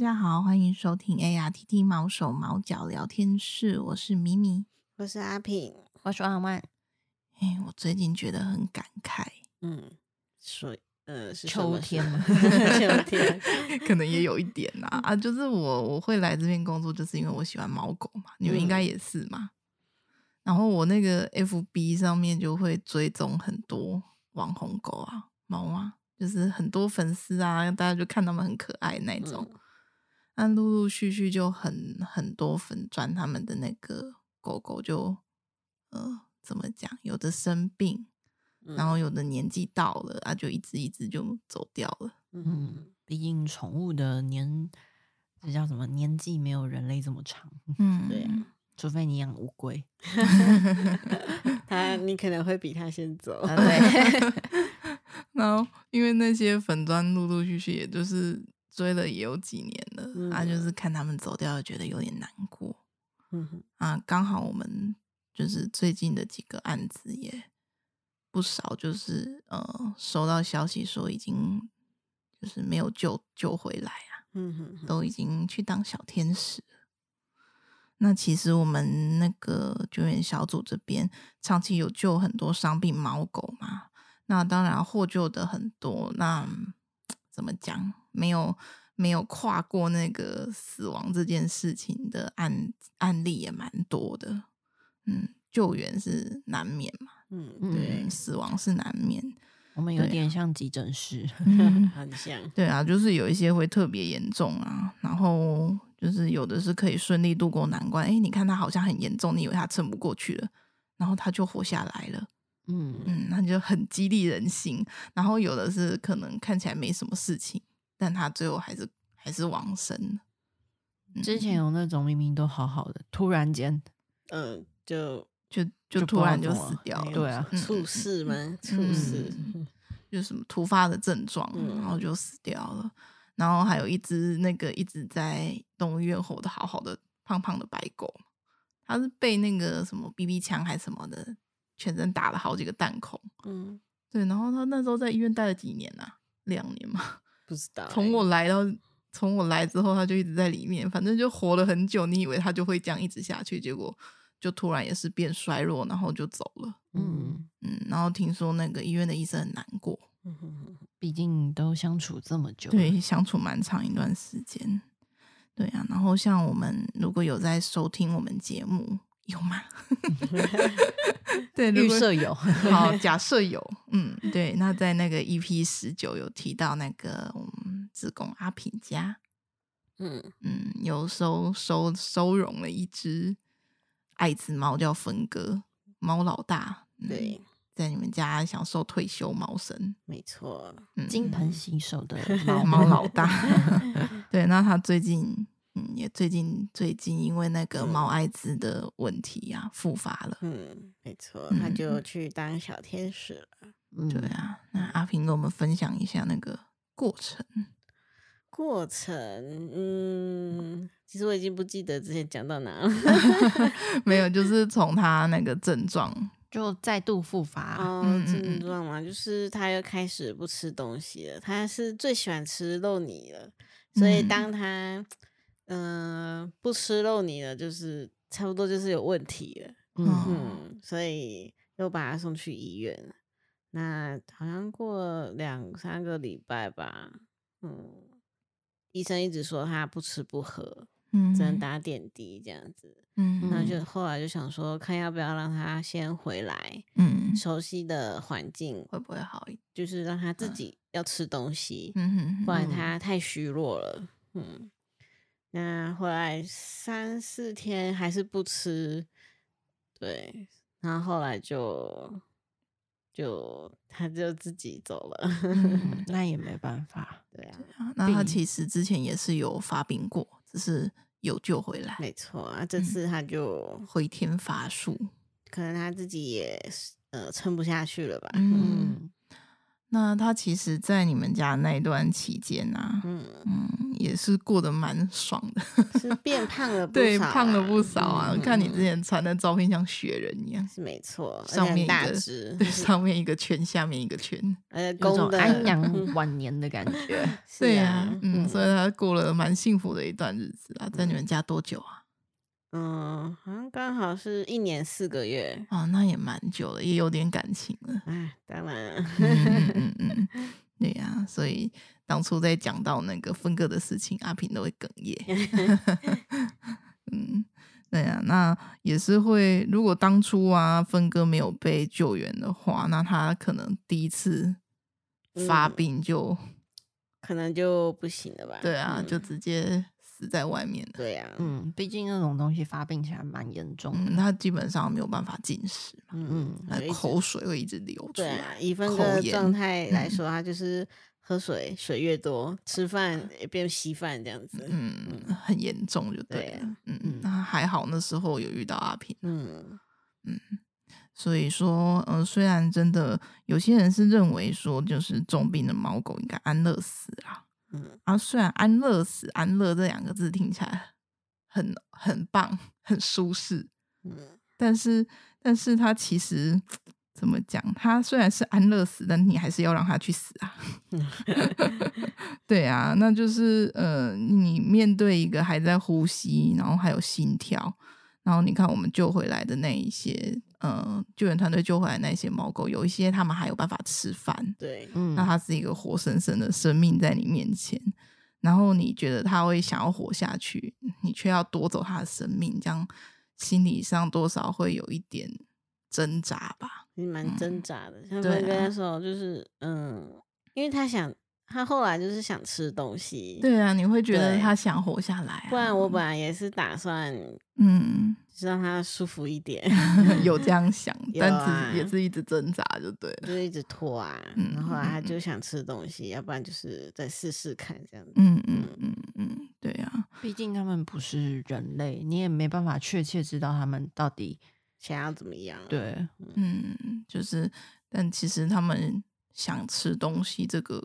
家好，欢迎收听 ARTT 毛手毛脚聊天室，我是咪咪，我是阿平，我是阿曼。哎，我最近觉得很感慨，嗯，所以呃，是秋天。嘛，秋天。可能也有一点啦啊，就是我我会来这边工作，就是因为我喜欢猫狗嘛，你们应该也是嘛。嗯、然后我那个 FB 上面就会追踪很多网红狗啊、猫啊，就是很多粉丝啊，大家就看他们很可爱那种。那、嗯、陆陆续续就很很多粉钻，他们的那个狗狗就呃。怎么讲？有的生病，然后有的年纪到了、嗯、啊，就一只一只就走掉了。嗯，毕竟宠物的年，这叫什么？年纪没有人类这么长。嗯，对啊，除非你养乌龟，它你可能会比它先走。啊、对。然后因为那些粉砖陆陆续续，也就是追了也有几年了，嗯、啊，就是看他们走掉，觉得有点难过。嗯哼啊，刚好我们。就是最近的几个案子也不少，就是呃收到消息说已经就是没有救救回来啊，嗯哼，都已经去当小天使了。那其实我们那个救援小组这边长期有救很多伤病猫狗嘛，那当然获救的很多，那 怎么讲？没有没有跨过那个死亡这件事情的案案例也蛮多的。嗯，救援是难免嘛，嗯，对，嗯、死亡是难免。我们有点像急诊室，嗯、很像。对啊，就是有一些会特别严重啊，然后就是有的是可以顺利度过难关。哎，你看他好像很严重，你以为他撑不过去了，然后他就活下来了。嗯嗯，那就很激励人心。然后有的是可能看起来没什么事情，但他最后还是还是往生。之前有那种明明都好好的，突然间，嗯。就就就突然就死掉了，对啊，猝死吗？猝死，就什么突发的症状，然后就死掉了。然后还有一只那个一直在动物医院活得好好的胖胖的白狗，它是被那个什么 BB 枪还是什么的，全身打了好几个弹孔。嗯，对。然后它那时候在医院待了几年啊？两年嘛？不知道。从我来到从我来之后，他就一直在里面，反正就活了很久。你以为他就会这样一直下去，结果。就突然也是变衰弱，然后就走了。嗯嗯，然后听说那个医院的医生很难过，毕竟都相处这么久，对，相处蛮长一段时间。对啊，然后像我们如果有在收听我们节目，有吗？对，预设有，好，假设有，嗯，对，那在那个 EP 十九有提到那个我们志工阿平家，嗯。嗯，有收收收容了一只。爱滋猫叫分哥，猫老大，对，在你们家享受退休猫生，没错，嗯、金盆洗手的 猫。猫老大，对，那他最近，嗯，也最近最近因为那个猫艾滋的问题啊，复发了，嗯，没错，他就去当小天使了，嗯、对啊，那阿平跟我们分享一下那个过程。过程，嗯，其实我已经不记得之前讲到哪了。没有，就是从他那个症状就再度复发。哦，症状嘛，就是他又开始不吃东西了。他是最喜欢吃肉泥了，所以当他嗯、呃、不吃肉泥了，就是差不多就是有问题了。嗯哼，所以又把他送去医院了。那好像过了两三个礼拜吧，嗯。医生一直说他不吃不喝，嗯，只能打点滴这样子，嗯，那就后来就想说，看要不要让他先回来，嗯，熟悉的环境会不会好一点？就是让他自己要吃东西，嗯，不然他太虚弱了，嗯，那回来三四天还是不吃，对，然后后来就。就他就自己走了，嗯、那也没办法。对啊，那他其实之前也是有发病过，只是有救回来。没错啊，这次他就、嗯、回天乏术，可能他自己也呃撑不下去了吧。嗯，那他其实，在你们家那段期间呢、啊，嗯嗯，也是过得蛮爽的，是变胖了不少，对，胖了不少啊！嗯、看你之前传的照片像雪人一样，是没错，上面一个大只，对，上面一个圈，下面一个圈，呃，有种安阳养晚年的感觉。对呀、啊，嗯，所以他过了蛮幸福的一段日子啊，在你们家多久啊？嗯，好像刚好是一年四个月。哦，那也蛮久了，也有点感情了。哎，当然，嗯嗯嗯嗯，对呀、啊，所以当初在讲到那个分割的事情，阿平都会哽咽。嗯，对呀、啊，那也是会。如果当初啊分割没有被救援的话，那他可能第一次发病就、嗯、可能就不行了吧？对啊，嗯、就直接。死在外面的。对呀、啊，嗯，毕竟那种东西发病起来蛮严重的，嗯，基本上没有办法进食，嗯，口水会一直流出来。对啊，以分割的状态 来说，他就是喝水水越多，吃饭也变稀饭这样子，嗯，很严重就对了。嗯嗯，那还好那时候有遇到阿平，嗯嗯，所以说，嗯、呃，虽然真的有些人是认为说，就是重病的猫狗应该安乐死啊。嗯，啊，虽然安乐死、安乐这两个字听起来很很棒、很舒适，嗯，但是，但是他其实怎么讲？他虽然是安乐死，但你还是要让他去死啊。对啊，那就是呃，你面对一个还在呼吸，然后还有心跳，然后你看我们救回来的那一些。呃，救援团队救回来那些猫狗，有一些他们还有办法吃饭。对，嗯，那它是一个活生生的生命在你面前，然后你觉得它会想要活下去，你却要夺走它的生命，这样心理上多少会有一点挣扎吧？蛮挣扎的。他们跟他说，就是嗯，因为他想。他后来就是想吃东西，对啊，你会觉得他想活下来、啊。不然我本来也是打算，嗯，让他舒服一点，有这样想，啊、但是也是一直挣扎，就对了，就一直拖啊。嗯、然后后来他就想吃东西，嗯、要不然就是再试试看这样子。嗯嗯嗯嗯，对啊，毕竟他们不是人类，你也没办法确切知道他们到底想要怎么样。对，嗯，就是，但其实他们想吃东西这个。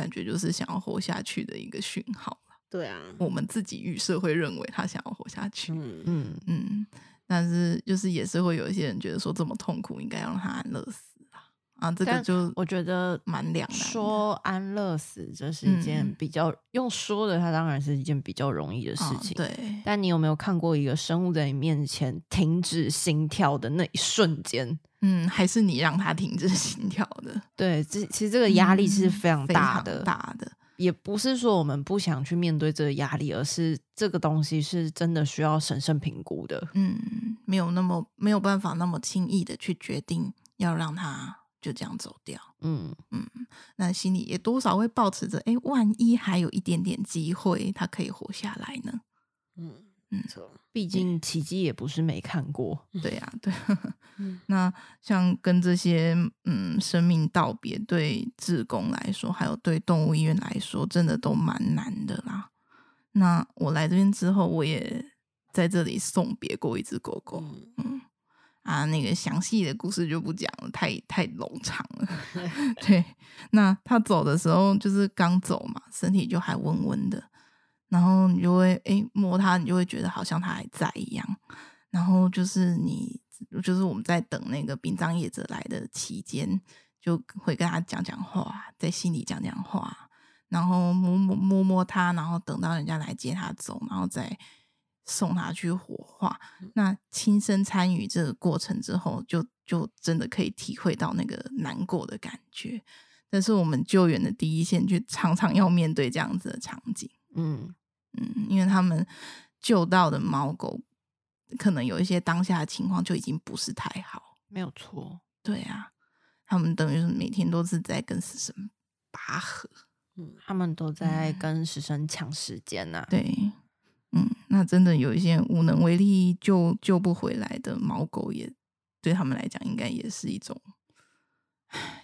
感觉就是想要活下去的一个讯号。对啊，我们自己预设会认为他想要活下去。嗯嗯嗯，但是就是也是会有一些人觉得说这么痛苦，应该要让他安乐死啊。啊，这个就我觉得蛮两难。说安乐死这是一件比较、嗯、用说的，它当然是一件比较容易的事情。哦、对，但你有没有看过一个生物在你面前停止心跳的那一瞬间？嗯，还是你让他停止心跳的。对，这其实这个压力是非常大的，嗯、大的。也不是说我们不想去面对这个压力，而是这个东西是真的需要审慎评估的。嗯，没有那么没有办法那么轻易的去决定要让他就这样走掉。嗯嗯，那心里也多少会保持着，哎，万一还有一点点机会，他可以活下来呢？嗯。嗯，毕竟奇迹也不是没看过。对呀、啊，对。那像跟这些嗯生命道别，对志工来说，还有对动物医院来说，真的都蛮难的啦。那我来这边之后，我也在这里送别过一只狗狗。嗯啊，那个详细的故事就不讲了，太太冗长了。对，那他走的时候就是刚走嘛，身体就还温温的。然后你就会诶摸它，你就会觉得好像它还在一样。然后就是你，就是我们在等那个殡葬业者来的期间，就会跟他讲讲话，在心里讲讲话，然后摸摸摸摸它，然后等到人家来接他走，然后再送他去火化。那亲身参与这个过程之后，就就真的可以体会到那个难过的感觉。但是我们救援的第一线，就常常要面对这样子的场景。嗯。嗯，因为他们救到的猫狗，可能有一些当下的情况就已经不是太好。没有错，对啊，他们等于是每天都是在跟死神拔河，嗯，他们都在跟死神抢时间呐、啊。对，嗯，那真的有一些无能为力救救不回来的猫狗，也对他们来讲，应该也是一种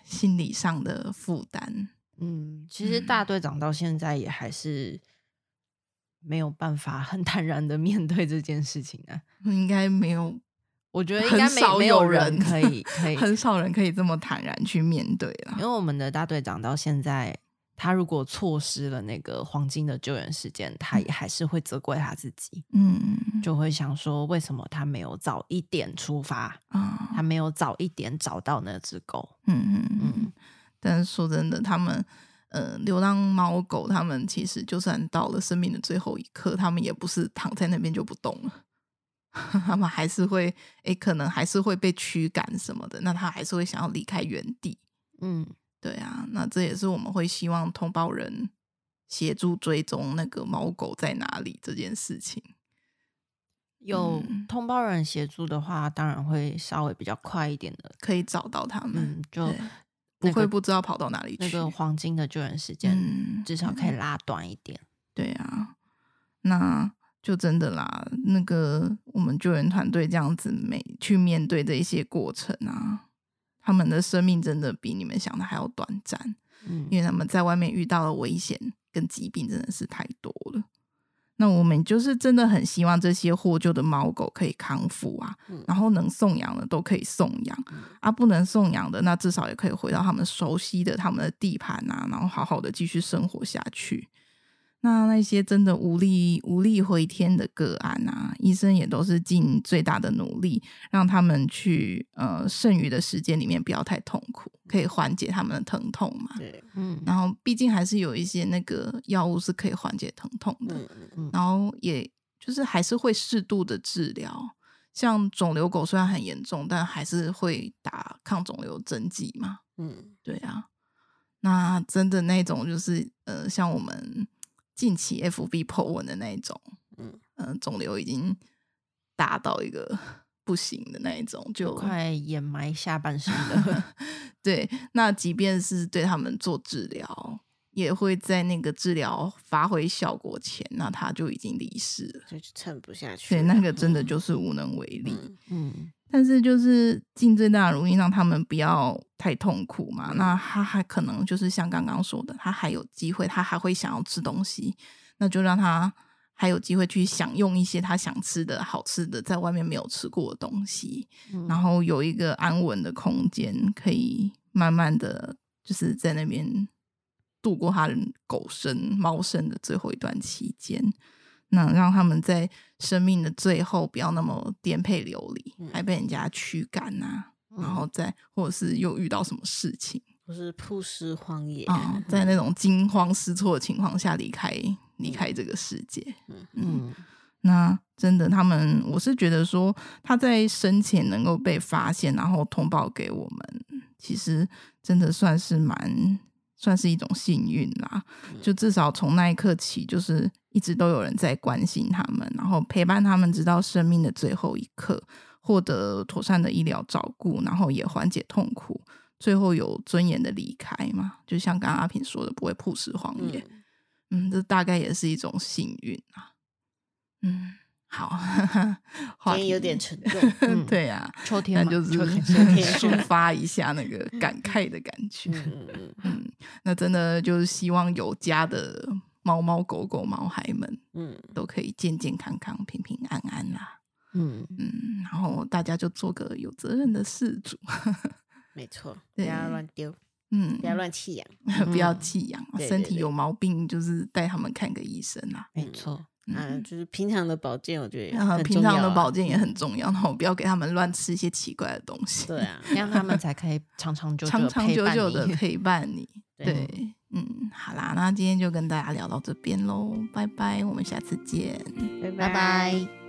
心理上的负担。嗯，其实大队长到现在也还是。没有办法很坦然的面对这件事情啊，应该没有，我觉得应该没没有人可以可 以，很少人可以这么坦然去面对了。因为我们的大队长到现在他如果错失了那个黄金的救援时间，他也还是会责怪他自己，嗯，就会想说为什么他没有早一点出发啊？他没有早一点找到那只狗。嗯嗯嗯。但是说真的，他们呃，流浪猫狗，它们其实就算到了生命的最后一刻，它们也不是躺在那边就不动了，它们还是会，诶，可能还是会被驱赶什么的，那它还是会想要离开原地。嗯。对啊，那这也是我们会希望通报人协助追踪那个猫狗在哪里这件事情。有通报人协助的话，当然会稍微比较快一点的，可以找到他们，嗯、就、那个、不会不知道跑到哪里去。那个黄金的救援时间，至少可以拉短一点。嗯、对啊，那就真的啦。那个我们救援团队这样子每去面对的一些过程啊。他们的生命真的比你们想的还要短暂，嗯，因为他们在外面遇到的危险跟疾病真的是太多了。那我们就是真的很希望这些获救的猫狗可以康复啊，嗯、然后能送养的都可以送养，嗯、啊，不能送养的那至少也可以回到他们熟悉的他们的地盘啊，然后好好的继续生活下去。那那些真的无力无力回天的个案啊，医生也都是尽最大的努力，让他们去呃剩余的时间里面不要太痛苦，可以缓解他们的疼痛嘛。对，嗯。然后毕竟还是有一些那个药物是可以缓解疼痛的，嗯嗯。然后也就是还是会适度的治疗，像肿瘤狗虽然很严重，但还是会打抗肿瘤针剂嘛。嗯，对啊。那真的那种就是呃，像我们。近期 FB po 文的那一种，嗯嗯，肿瘤已经大到一个 不行的那一种，就快掩埋下半身了。对，那即便是对他们做治疗，也会在那个治疗发挥效果前，那他就已经离世了，就撑不下去。对，那个真的就是无能为力。嗯。嗯但是就是尽最大的努力让他们不要太痛苦嘛。那他还可能就是像刚刚说的，他还有机会，他还会想要吃东西，那就让他还有机会去享用一些他想吃的好吃的，在外面没有吃过的东西，嗯、然后有一个安稳的空间，可以慢慢的就是在那边度过他的狗生猫生的最后一段期间。那让他们在生命的最后不要那么颠沛流离，嗯、还被人家驱赶呐，嗯、然后再或者是又遇到什么事情，或是曝尸荒野啊，在那种惊慌失措的情况下离开离开这个世界。嗯嗯，嗯那真的，他们我是觉得说他在生前能够被发现，然后通报给我们，其实真的算是蛮。算是一种幸运啦，就至少从那一刻起，就是一直都有人在关心他们，然后陪伴他们，直到生命的最后一刻，获得妥善的医疗照顾，然后也缓解痛苦，最后有尊严的离开嘛。就像刚刚阿平说的，不会曝尸荒野。嗯，这大概也是一种幸运啊。嗯。好，今天有点沉重。嗯、对呀、啊，秋天就 是抒发一下那个感慨的感觉。嗯嗯嗯，那真的就是希望有家的猫猫狗狗、毛孩们，嗯，都可以健健康康、平平安安啦。嗯嗯，然后大家就做个有责任的事主。没错，不要乱丢，嗯，不要乱弃养，不要弃养，身体有毛病就是带他们看个医生啦。没错。嗯，就是平常的保健，我觉得、啊、平常的保健也很重要。然后不要给他们乱吃一些奇怪的东西，对啊，这样他们才可以 长长久久长长久久的陪伴你。对，对，嗯，好啦，那今天就跟大家聊到这边喽，拜拜，我们下次见，拜拜。拜拜。